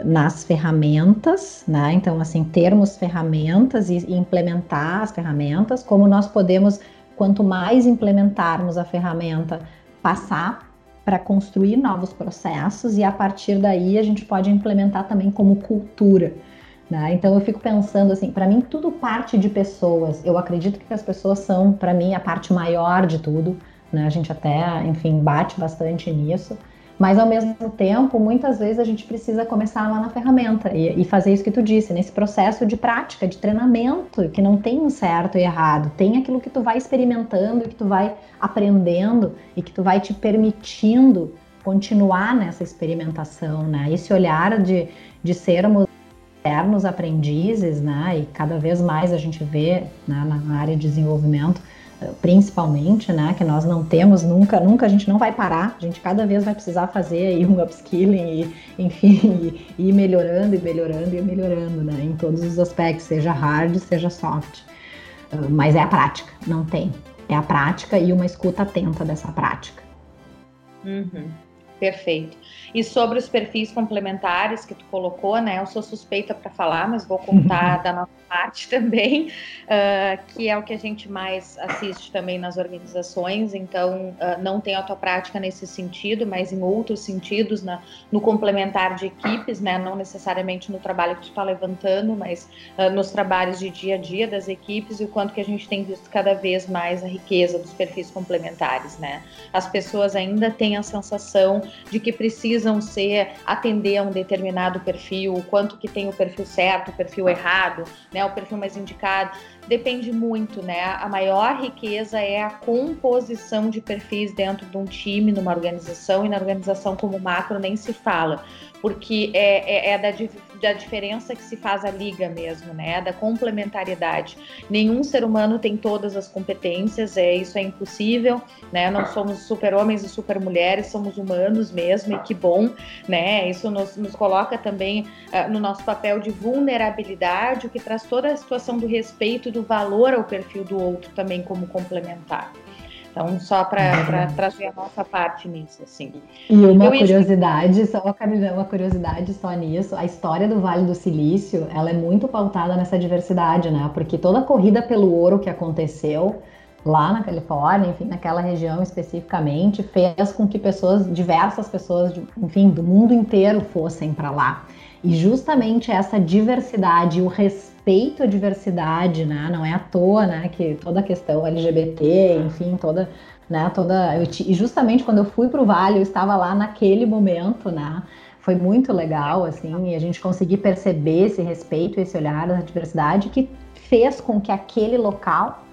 nas ferramentas, né? Então, assim, termos ferramentas e, e implementar as ferramentas, como nós podemos quanto mais implementarmos a ferramenta, passar para construir novos processos e a partir daí a gente pode implementar também como cultura. Né? Então eu fico pensando assim, para mim tudo parte de pessoas. Eu acredito que as pessoas são, para mim, a parte maior de tudo. Né? A gente até, enfim, bate bastante nisso. Mas ao mesmo tempo, muitas vezes a gente precisa começar lá na ferramenta e, e, fazer isso que tu disse, nesse processo de prática, de treinamento, que não tem um certo e errado, tem aquilo que tu vai experimentando, que tu vai aprendendo e que tu vai te permitindo continuar nessa experimentação, né? Esse olhar de, de sermos eternos aprendizes, né? E cada vez mais a gente vê né, na área de desenvolvimento principalmente, né, que nós não temos nunca, nunca a gente não vai parar, a gente cada vez vai precisar fazer aí um upskilling e, enfim, e, ir melhorando e melhorando e melhorando, né, em todos os aspectos, seja hard, seja soft. Uh, mas é a prática, não tem. É a prática e uma escuta atenta dessa prática. Uhum. Perfeito. E sobre os perfis complementares que tu colocou, né? Eu sou suspeita para falar, mas vou contar da nossa parte também, uh, que é o que a gente mais assiste também nas organizações. Então, uh, não tem autoprática nesse sentido, mas em outros sentidos, na, no complementar de equipes, né? Não necessariamente no trabalho que tu está levantando, mas uh, nos trabalhos de dia a dia das equipes e o quanto que a gente tem visto cada vez mais a riqueza dos perfis complementares, né? As pessoas ainda têm a sensação de que precisam ser atender a um determinado perfil, o quanto que tem o perfil certo, o perfil errado, né, o perfil mais indicado, depende muito, né? A maior riqueza é a composição de perfis dentro de um time, numa organização e na organização como macro nem se fala, porque é, é, é da, da diferença que se faz a liga mesmo, né? Da complementariedade. Nenhum ser humano tem todas as competências, é isso é impossível, né? Não somos super homens e super mulheres, somos humanos mesmo e que bom, né? Isso nos, nos coloca também uh, no nosso papel de vulnerabilidade, o que traz toda a situação do respeito e do valor ao perfil do outro também como complementar. Então, só para trazer a nossa parte nisso, assim. E uma Eu curiosidade, ia... só uma curiosidade só nisso, a história do Vale do Silício, ela é muito pautada nessa diversidade, né? Porque toda a corrida pelo ouro que aconteceu lá na Califórnia, enfim, naquela região especificamente, fez com que pessoas, diversas pessoas, enfim, do mundo inteiro fossem para lá. E justamente essa diversidade, o respeito à diversidade, né? Não é à toa, né, que toda a questão LGBT, enfim, toda, né, toda eu, e justamente quando eu fui para o Vale, eu estava lá naquele momento, né? Foi muito legal, assim, e a gente conseguir perceber esse respeito, esse olhar da diversidade que fez com que aquele local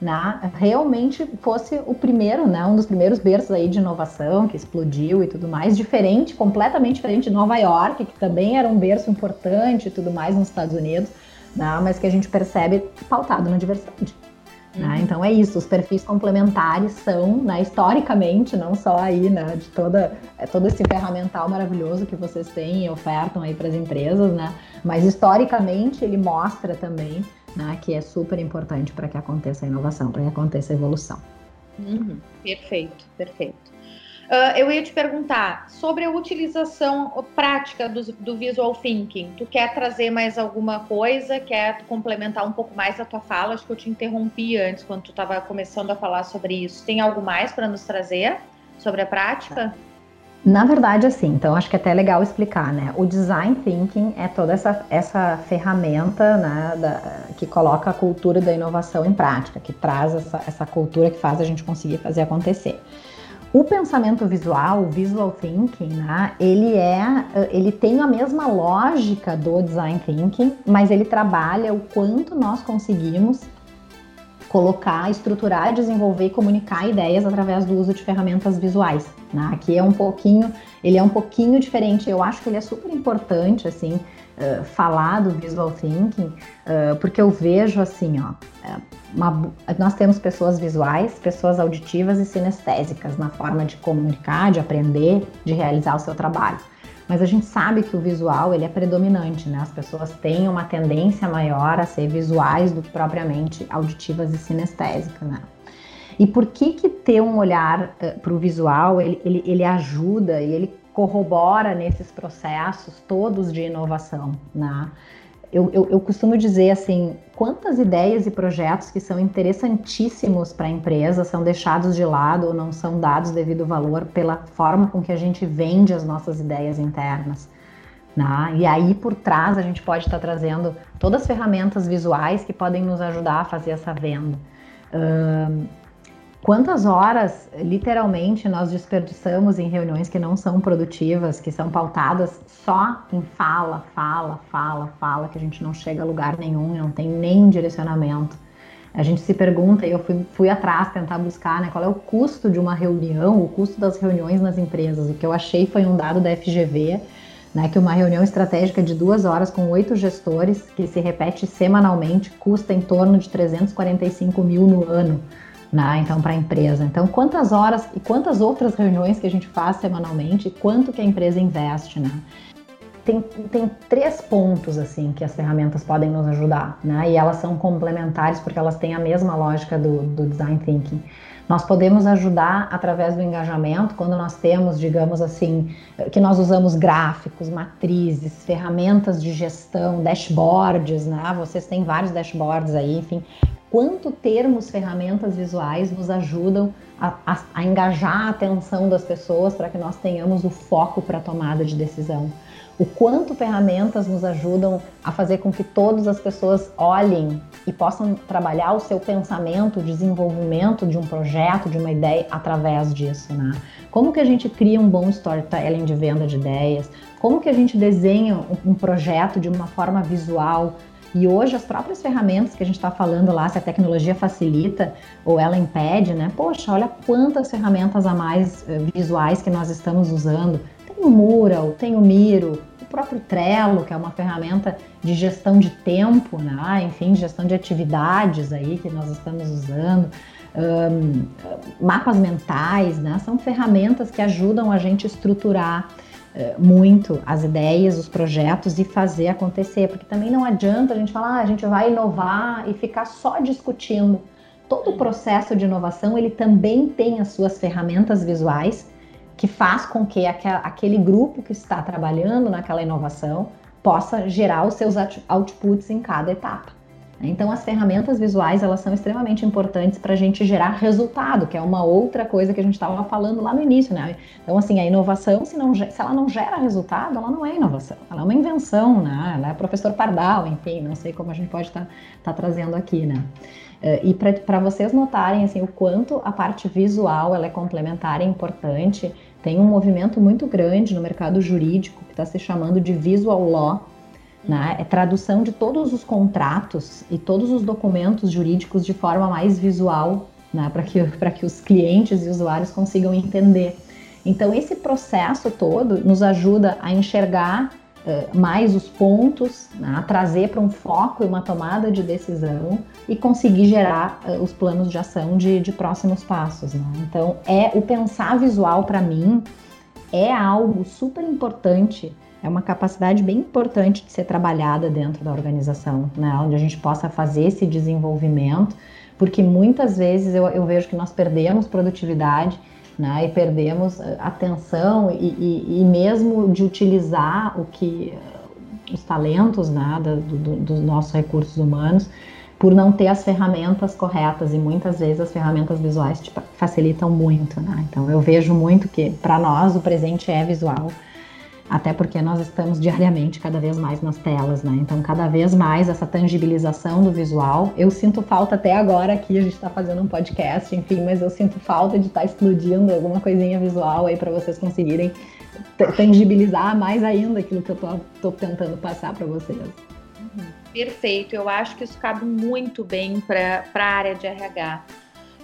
né, realmente fosse o primeiro, né, um dos primeiros berços aí de inovação que explodiu e tudo mais, diferente, completamente diferente de Nova York, que também era um berço importante e tudo mais nos Estados Unidos, né? mas que a gente percebe pautado na diversidade. Né? Uhum. Né? Então é isso, os perfis complementares são, né, historicamente, não só aí, né, de toda, é, todo esse ferramental maravilhoso que vocês têm e ofertam aí para as empresas, né, mas historicamente ele mostra também né, que é super importante para que aconteça a inovação, para que aconteça a evolução. Uhum. Perfeito, perfeito. Uh, eu ia te perguntar sobre a utilização prática do, do, visual thinking. Tu quer trazer mais alguma coisa? Quer complementar um pouco mais a tua fala? Acho que eu te interrompi antes quando tu estava começando a falar sobre isso. Tem algo mais para nos trazer sobre a prática? Na verdade, assim, então acho que é até legal explicar, né? O design thinking é toda essa, essa ferramenta né, da, que coloca a cultura da inovação em prática, que traz essa, essa cultura que faz a gente conseguir fazer acontecer. O pensamento visual, o visual thinking, né, ele é, ele tem a mesma lógica do design thinking, mas ele trabalha o quanto nós conseguimos colocar, estruturar, desenvolver e comunicar ideias através do uso de ferramentas visuais. Né? Aqui é um pouquinho, ele é um pouquinho diferente. Eu acho que ele é super importante, assim, uh, falar do visual thinking, uh, porque eu vejo assim, ó, uma, nós temos pessoas visuais, pessoas auditivas e sinestésicas na forma de comunicar, de aprender, de realizar o seu trabalho. Mas a gente sabe que o visual ele é predominante, né? As pessoas têm uma tendência maior a ser visuais do que propriamente auditivas e sinestésicas, né? E por que que ter um olhar uh, para o visual ele, ele, ele ajuda e ele corrobora nesses processos todos de inovação, né? Eu, eu, eu, costumo dizer assim, quantas ideias e projetos que são interessantíssimos para a empresa são deixados de lado ou não são dados devido valor pela forma com que a gente vende as nossas ideias internas. Né? E aí por trás a gente pode estar tá trazendo todas as ferramentas visuais que podem nos ajudar a fazer essa venda. Uh, Quantas horas, literalmente, nós desperdiçamos em reuniões que não são produtivas, que são pautadas só em fala, fala, fala, fala, que a gente não chega a lugar nenhum, não tem nem direcionamento. A gente se pergunta, e eu fui, fui atrás tentar buscar, né, qual é o custo de uma reunião, o custo das reuniões nas empresas. O que eu achei foi um dado da FGV, né, que uma reunião estratégica de duas horas com oito gestores, que se repete semanalmente, custa em torno de 345 mil no ano né? Então, para a empresa. Então, quantas horas e quantas outras reuniões que a gente faz semanalmente, quanto que a empresa investe, né? Tem, tem três pontos assim que as ferramentas podem nos ajudar, né? E elas são complementares porque elas têm a mesma lógica do, do design thinking. Nós podemos ajudar através do engajamento, quando nós temos, digamos assim, que nós usamos gráficos, matrizes, ferramentas de gestão, dashboards, né? Vocês têm vários dashboards aí, enfim, quanto termos ferramentas visuais nos ajudam a, a, a engajar a atenção das pessoas para que nós tenhamos o foco para a tomada de decisão. O quanto ferramentas nos ajudam a fazer com que todas as pessoas olhem e possam trabalhar o seu pensamento, o desenvolvimento de um projeto, de uma ideia através disso, né? Como que a gente cria um bom storytelling de venda de ideias? Como que a gente desenha um, um projeto de uma forma visual, e hoje as próprias ferramentas que a gente está falando lá, se a tecnologia facilita ou ela impede, né? Poxa, olha quantas ferramentas a mais eh, visuais que nós estamos usando. Tem o Mural, tem o Miro, o próprio Trello, que é uma ferramenta de gestão de tempo, né? Enfim, gestão de atividades aí que nós estamos usando. Um, mapas mentais, né? São ferramentas que ajudam a gente estruturar muito as ideias, os projetos e fazer acontecer, porque também não adianta a gente falar, ah, a gente vai inovar e ficar só discutindo. Todo o processo de inovação ele também tem as suas ferramentas visuais que faz com que aquele grupo que está trabalhando naquela inovação possa gerar os seus outputs em cada etapa. Então, as ferramentas visuais elas são extremamente importantes para a gente gerar resultado, que é uma outra coisa que a gente estava falando lá no início, né? Então, assim, a inovação, se, não, se ela não gera resultado, ela não é inovação, ela é uma invenção, né? Ela é professor Pardal, enfim, não sei como a gente pode estar tá, tá trazendo aqui, né? Eh, e para vocês notarem assim, o quanto a parte visual ela é complementar e importante, tem um movimento muito grande no mercado jurídico que está se chamando de visual law, né? É tradução de todos os contratos e todos os documentos jurídicos de forma mais visual, né? para que, que os clientes e usuários consigam entender. Então, esse processo todo nos ajuda a enxergar uh, mais os pontos, né? a trazer para um foco e uma tomada de decisão e conseguir gerar uh, os planos de ação de, de próximos passos. Né? Então, é o pensar visual para mim é algo super importante é uma capacidade bem importante de ser trabalhada dentro da organização, né? onde a gente possa fazer esse desenvolvimento, porque muitas vezes eu, eu vejo que nós perdemos produtividade né? e perdemos eh, atenção e, e, e mesmo de utilizar o que eh, os talentos né? do, do, dos nossos recursos humanos por não ter as ferramentas corretas e muitas vezes as ferramentas visuais tipo, facilitam muito, né? Então eu vejo muito que para nós o presente é visual, até porque nós estamos diariamente cada vez mais nas telas, né? Então, cada vez mais essa tangibilização do visual. Eu sinto falta até agora aqui, a gente está fazendo um podcast, enfim, mas eu sinto falta de estar tá explodindo alguma coisinha visual aí para vocês conseguirem tangibilizar mais ainda aquilo que eu tô, tô tentando passar para vocês. Perfeito, eu acho que isso cabe muito bem para a área de RH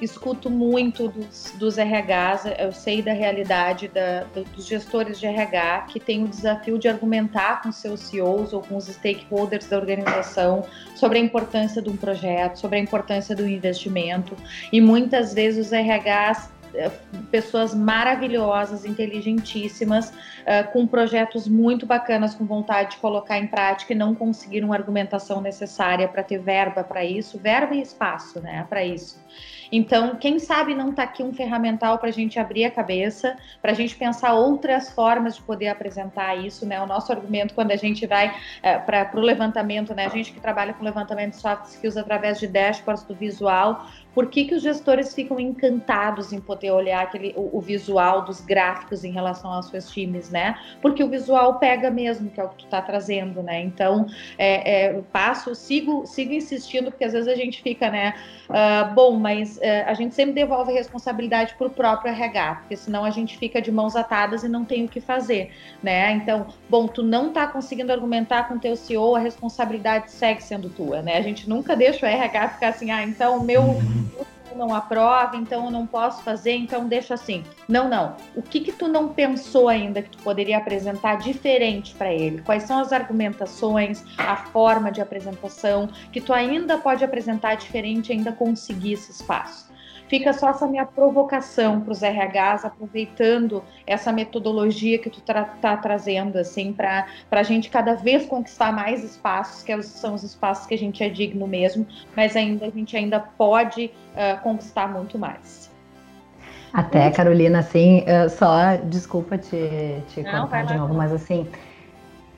escuto muito dos, dos RHs, eu sei da realidade da, dos gestores de RH que tem o desafio de argumentar com seus CEOs ou com os stakeholders da organização sobre a importância de um projeto, sobre a importância do investimento, e muitas vezes os RHs eh, pessoas maravilhosas, inteligentíssimas, uh, com projetos muito bacanas, com vontade de colocar em prática e não conseguiram a argumentação necessária para ter verba para isso, verba e espaço, né, para isso. Então, quem sabe não está aqui um ferramental para a gente abrir a cabeça, para a gente pensar outras formas de poder apresentar isso, né? O nosso argumento quando a gente vai é, para o levantamento, né? A gente que trabalha com levantamento de soft skills através de dashboards do visual, por que, que os gestores ficam encantados em poder olhar aquele, o, o, visual dos gráficos em relação aos seus times, né? Porque o visual pega mesmo, que é o que tu está trazendo, né? Então, é, é, passo, sigo, sigo insistindo, porque às vezes a gente fica, né? Uh, bom, mas uh, a gente sempre devolve a responsabilidade para o próprio RH, porque senão a gente fica de mãos atadas e não tem o que fazer, né? Então, bom, tu não está conseguindo argumentar com teu CEO, a responsabilidade segue sendo tua, né? A gente nunca deixa o RH ficar assim, ah, então o meu não aprova, então eu não posso fazer, então deixa assim. Não, não. O que que tu não pensou ainda que tu poderia apresentar diferente para ele? Quais são as argumentações, a forma de apresentação que tu ainda pode apresentar diferente, ainda conseguir esse espaço? Fica só essa minha provocação para os RHs, aproveitando essa metodologia que tu está tá trazendo, assim, para a gente cada vez conquistar mais espaços, que são os espaços que a gente é digno mesmo, mas ainda a gente ainda pode uh, conquistar muito mais. Até, Carolina, assim, uh, só, desculpa te, te Não, contar de novo, mas assim,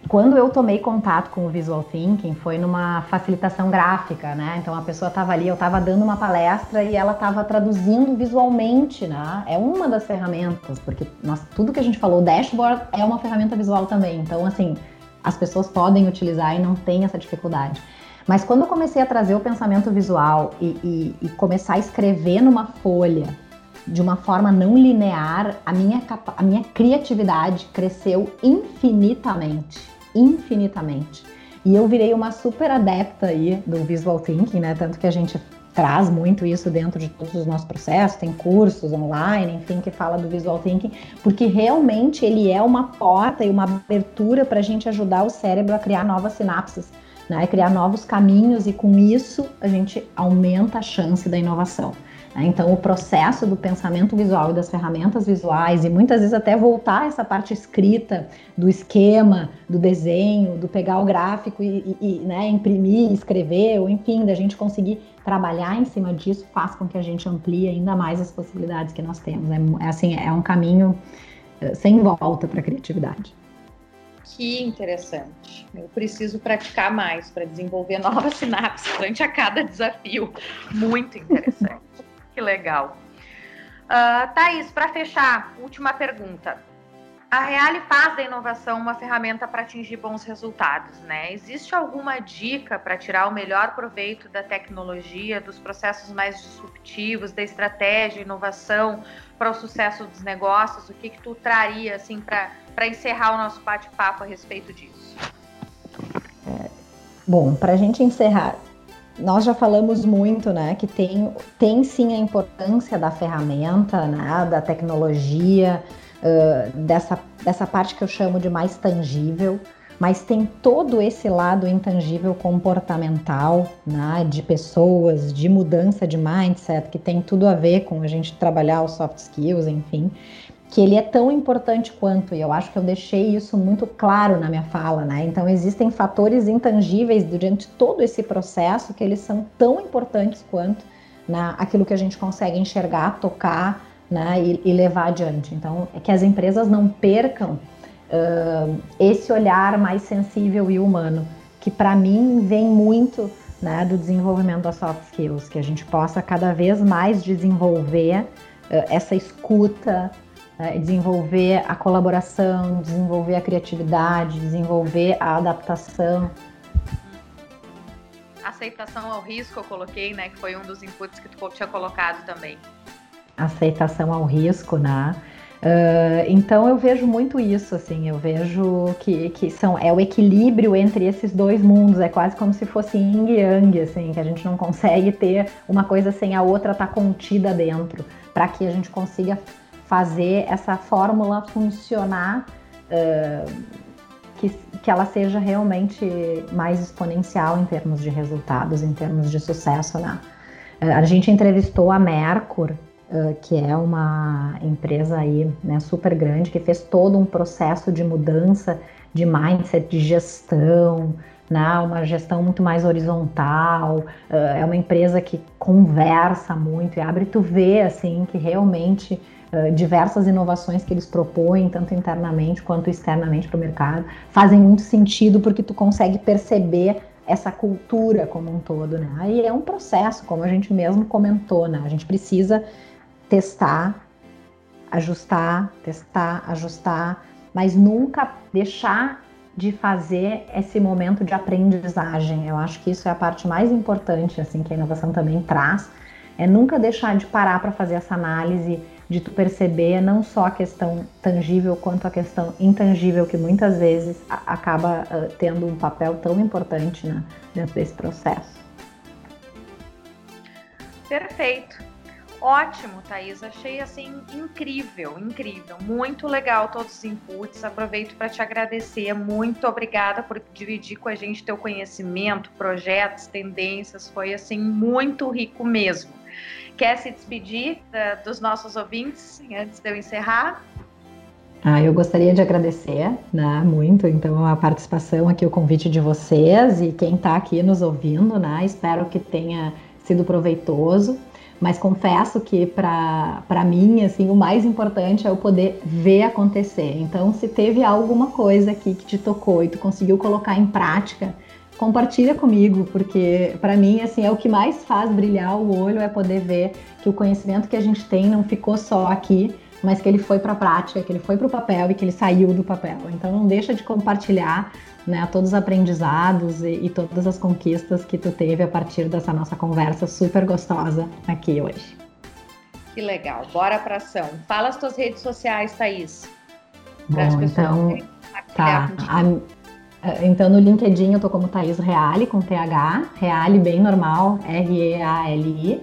quando eu tomei contato com o Visual Thinking, foi numa facilitação gráfica, né? Então a pessoa estava ali, eu estava dando uma palestra e ela estava traduzindo visualmente, né? É uma das ferramentas, porque nós, tudo que a gente falou, o dashboard é uma ferramenta visual também. Então, assim, as pessoas podem utilizar e não tem essa dificuldade. Mas quando eu comecei a trazer o pensamento visual e, e, e começar a escrever numa folha de uma forma não linear, a minha, a minha criatividade cresceu infinitamente. Infinitamente. E eu virei uma super adepta aí do visual thinking, né? Tanto que a gente traz muito isso dentro de todos os nossos processos, tem cursos online, enfim, que fala do visual thinking, porque realmente ele é uma porta e uma abertura para a gente ajudar o cérebro a criar novas sinapses, né? Criar novos caminhos e com isso a gente aumenta a chance da inovação. Né? Então, o processo do pensamento visual e das ferramentas visuais, e muitas vezes até voltar essa parte escrita do esquema, do desenho, do pegar o gráfico e, e né, imprimir, escrever, ou enfim, da gente conseguir trabalhar em cima disso, faz com que a gente amplie ainda mais as possibilidades que nós temos. É, é assim, é um caminho eh, sem volta para a criatividade. Que interessante. Eu preciso praticar mais para desenvolver novas sinapses durante a cada desafio. Muito interessante. Que legal. Uh, Thaís, para fechar, última pergunta. A Reale faz da inovação uma ferramenta para atingir bons resultados, né? Existe alguma dica para tirar o melhor proveito da tecnologia, dos processos mais disruptivos, da estratégia, inovação para o sucesso dos negócios? O que que tu traria assim para encerrar o nosso bate-papo a respeito disso? É, bom, para a gente encerrar, nós já falamos muito, né, que tem, tem sim a importância da ferramenta, né, da tecnologia, uh, dessa, dessa parte que eu chamo de mais tangível, mas tem todo esse lado intangível comportamental, né, de pessoas, de mudança de mindset, que tem tudo a ver com a gente trabalhar os soft skills, enfim que ele é tão importante quanto, e eu acho que eu deixei isso muito claro na minha fala, né? Então existem fatores intangíveis durante todo esse processo que eles são tão importantes quanto né, aquilo que a gente consegue enxergar, tocar né, e, e levar adiante. Então é que as empresas não percam uh, esse olhar mais sensível e humano, que para mim vem muito né, do desenvolvimento das soft skills, que a gente possa cada vez mais desenvolver uh, essa escuta, desenvolver a colaboração, desenvolver a criatividade, desenvolver a adaptação. Aceitação ao risco eu coloquei, né, que foi um dos inputs que tu tinha colocado também. Aceitação ao risco, né? Uh, então eu vejo muito isso, assim, eu vejo que, que são, é o equilíbrio entre esses dois mundos, é quase como se fosse yin e yang, assim, que a gente não consegue ter uma coisa sem a outra estar tá contida dentro, para que a gente consiga fazer essa fórmula funcionar, uh, que, que ela seja realmente mais exponencial em termos de resultados, em termos de sucesso, né? Uh, a gente entrevistou a Mercur, uh, que é uma empresa aí, né, super grande, que fez todo um processo de mudança de mindset, de gestão, né, uma gestão muito mais horizontal, é uma empresa que conversa muito e abre, tu vê, assim, que realmente Diversas inovações que eles propõem, tanto internamente quanto externamente para o mercado, fazem muito sentido porque tu consegue perceber essa cultura como um todo, né? Aí é um processo, como a gente mesmo comentou, né? A gente precisa testar, ajustar, testar, ajustar, mas nunca deixar de fazer esse momento de aprendizagem. Eu acho que isso é a parte mais importante, assim, que a inovação também traz, é nunca deixar de parar para fazer essa análise, de tu perceber não só a questão tangível quanto a questão intangível que muitas vezes acaba uh, tendo um papel tão importante né, dentro desse processo. Perfeito. Ótimo, Thaís. Achei assim incrível, incrível. Muito legal todos os inputs. Aproveito para te agradecer. Muito obrigada por dividir com a gente teu conhecimento, projetos, tendências. Foi assim muito rico mesmo. Quer se despedir uh, dos nossos ouvintes antes de eu encerrar? Ah, eu gostaria de agradecer, né, muito, então, a participação aqui, o convite de vocês e quem está aqui nos ouvindo, né, espero que tenha sido proveitoso. Mas confesso que para mim, assim, o mais importante é eu poder ver acontecer. Então, se teve alguma coisa aqui que te tocou e tu conseguiu colocar em prática, compartilha comigo, porque para mim, assim, é o que mais faz brilhar o olho é poder ver que o conhecimento que a gente tem não ficou só aqui, mas que ele foi para a prática, que ele foi para o papel e que ele saiu do papel. Então, não deixa de compartilhar né, todos os aprendizados e, e, todas as conquistas que tu teve a partir dessa nossa conversa super gostosa aqui hoje. Que legal, bora para ação. Fala as tuas redes sociais, Thaís. Bom, então, tá. A, então no LinkedIn eu tô como Thaís Reale, com TH, Reale bem normal, R-E-A-L-I.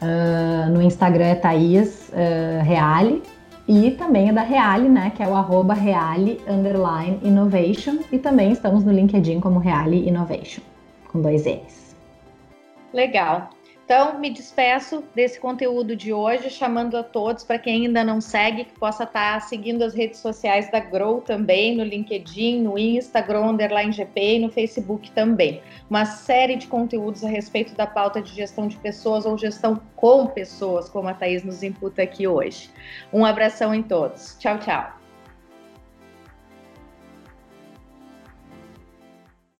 Uh, no Instagram é Thaís uh, Reale, e também é da Reale, né, que é o arroba Reale underline Innovation. E também estamos no LinkedIn como Reale Innovation, com dois N's. Legal. Então, me despeço desse conteúdo de hoje, chamando a todos, para quem ainda não segue, que possa estar tá seguindo as redes sociais da Grow também, no LinkedIn, no Instagram, underline GP e no Facebook também. Uma série de conteúdos a respeito da pauta de gestão de pessoas ou gestão com pessoas, como a Thaís nos imputa aqui hoje. Um abração em todos. Tchau, tchau.